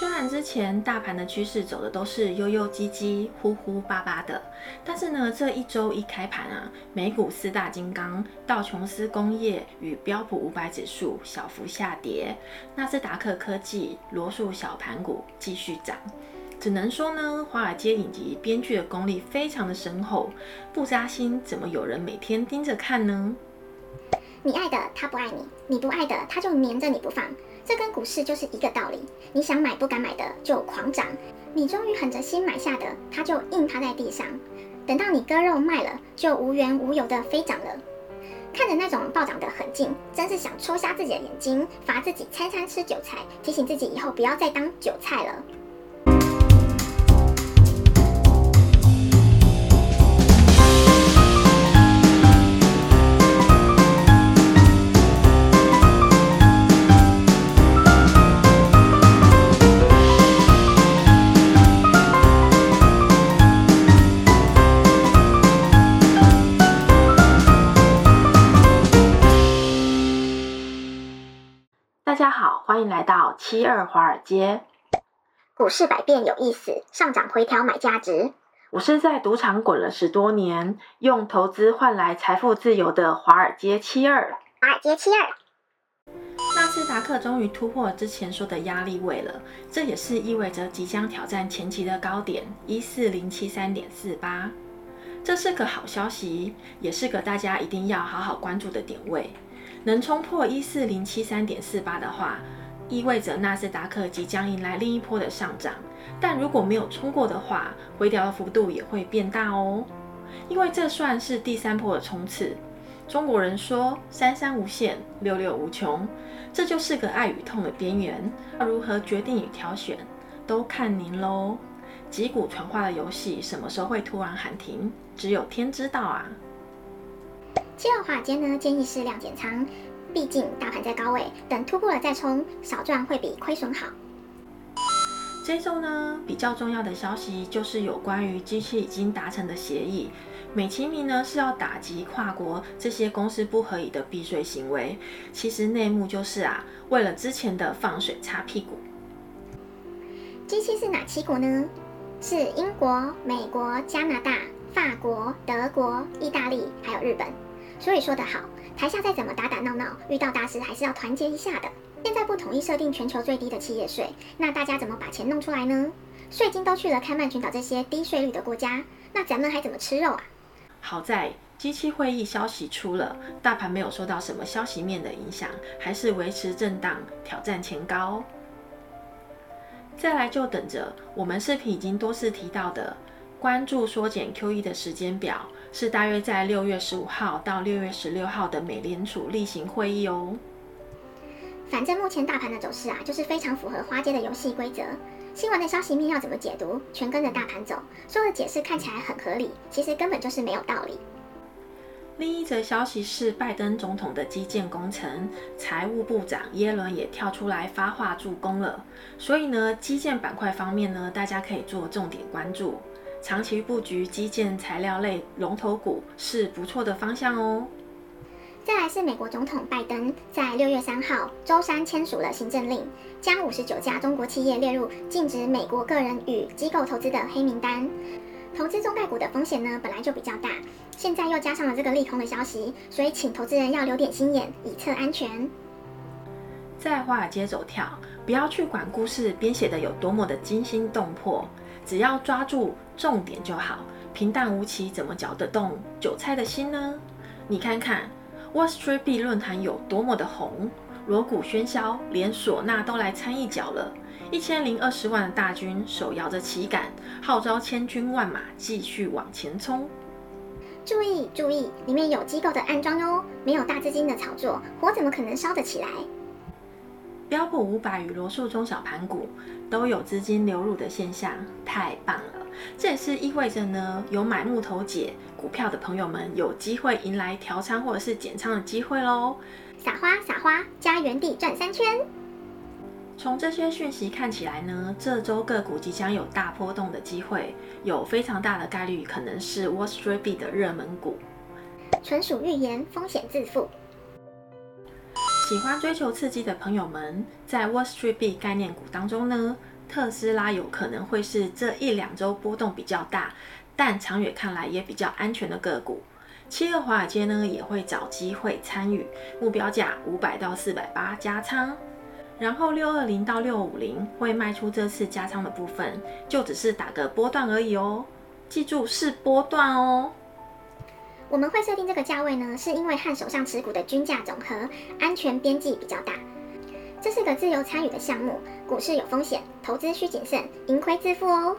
虽然之前大盘的趋势走的都是悠悠唧唧、呼呼巴巴的，但是呢，这一周一开盘啊，美股四大金刚道琼斯工业与标普五百指数小幅下跌，纳斯达克科技、罗素小盘股继续涨。只能说呢，华尔街影集编剧的功力非常的深厚，不扎心怎么有人每天盯着看呢？你爱的他不爱你，你不爱的他就黏着你不放。这跟股市就是一个道理，你想买不敢买的就狂涨，你终于狠着心买下的，它就硬趴在地上，等到你割肉卖了，就无缘无由的飞涨了。看着那种暴涨的狠劲，真是想戳瞎自己的眼睛，罚自己餐餐吃韭菜，提醒自己以后不要再当韭菜了。欢迎来到七二华尔街。股市百变有意思，上涨回调买价值。我是在赌场滚了十多年，用投资换来财富自由的华尔街七二。华尔街七二。纳斯达克终于突破了之前说的压力位了，这也是意味着即将挑战前期的高点一四零七三点四八。这是个好消息，也是个大家一定要好好关注的点位。能冲破一四零七三点四八的话，意味着纳斯达克即将迎来另一波的上涨。但如果没有冲过的话，回调的幅度也会变大哦。因为这算是第三波的冲刺。中国人说“三三无限，六六无穷”，这就是个爱与痛的边缘。如何决定与挑选，都看您喽。击鼓传花的游戏什么时候会突然喊停，只有天知道啊。七二华尔街呢，建议适量减仓，毕竟大盘在高位，等突破了再冲，少赚会比亏损好。这周呢，比较重要的消息就是有关于 G7 已经达成的协议，美其名呢是要打击跨国这些公司不合理的避税行为，其实内幕就是啊，为了之前的放水擦屁股。G7 是哪七国呢？是英国、美国、加拿大、法国、德国、意大利，还有日本。所以说得好，台下再怎么打打闹闹，遇到大事还是要团结一下的。现在不统一设定全球最低的企业税，那大家怎么把钱弄出来呢？税金都去了开曼群岛这些低税率的国家，那咱们还怎么吃肉啊？好在机器会议消息出了，大盘没有受到什么消息面的影响，还是维持震荡，挑战前高。再来就等着我们视频已经多次提到的，关注缩减 QE 的时间表。是大约在六月十五号到六月十六号的美联储例行会议哦。反正目前大盘的走势啊，就是非常符合花街的游戏规则。新闻的消息面要怎么解读，全跟着大盘走。说的解释看起来很合理，其实根本就是没有道理。另一则消息是，拜登总统的基建工程，财务部长耶伦也跳出来发话助攻了。所以呢，基建板块方面呢，大家可以做重点关注。长期布局基建材料类龙头股是不错的方向哦。再来是美国总统拜登在六月三号周三签署了行政令，将五十九家中国企业列入禁止美国个人与机构投资的黑名单。投资中概股的风险呢，本来就比较大，现在又加上了这个利空的消息，所以请投资人要留点心眼，以策安全。在华尔街走跳，不要去管故事编写的有多么的惊心动魄。只要抓住重点就好，平淡无奇怎么搅得动韭菜的心呢？你看看 Wall Street B 论坛有多么的红，锣鼓喧嚣，连唢呐都来参一脚了。一千零二十万的大军手摇着旗杆，号召千军万马继续往前冲。注意注意，里面有机构的暗装哦，没有大资金的炒作，火怎么可能烧得起来？标普五百与罗素中小盘股都有资金流入的现象，太棒了！这也是意味着呢，有买木头姐股票的朋友们有机会迎来调仓或者是减仓的机会喽。撒花撒花，加原地转三圈。从这些讯息看起来呢，这周个股即将有大波动的机会，有非常大的概率可能是 Wall Street 的热门股。纯属预言，风险自负。喜欢追求刺激的朋友们，在 Wall Street B 概念股当中呢，特斯拉有可能会是这一两周波动比较大，但长远看来也比较安全的个股。七二华尔街呢也会找机会参与，目标价五百到四百八加仓，然后六二零到六五零会卖出这次加仓的部分，就只是打个波段而已哦，记住是波段哦。我们会设定这个价位呢，是因为和手上持股的均价总和安全边际比较大。这是个自由参与的项目，股市有风险，投资需谨慎，盈亏自负哦。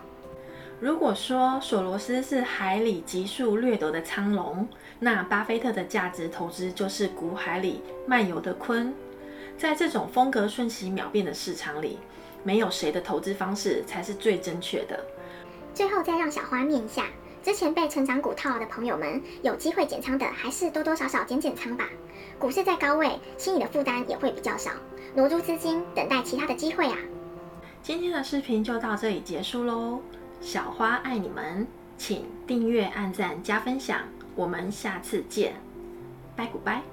如果说索罗斯是海里急速掠夺的苍龙，那巴菲特的价值投资就是股海里漫游的鲲。在这种风格瞬息秒变的市场里，没有谁的投资方式才是最正确的。最后再让小花念一下，之前被成长股套牢的朋友们，有机会减仓的，还是多多少少减减仓吧。股市在高位，心理的负担也会比较少，挪出资金，等待其他的机会啊。今天的视频就到这里结束喽。小花爱你们，请订阅、按赞、加分享，我们下次见，拜古拜。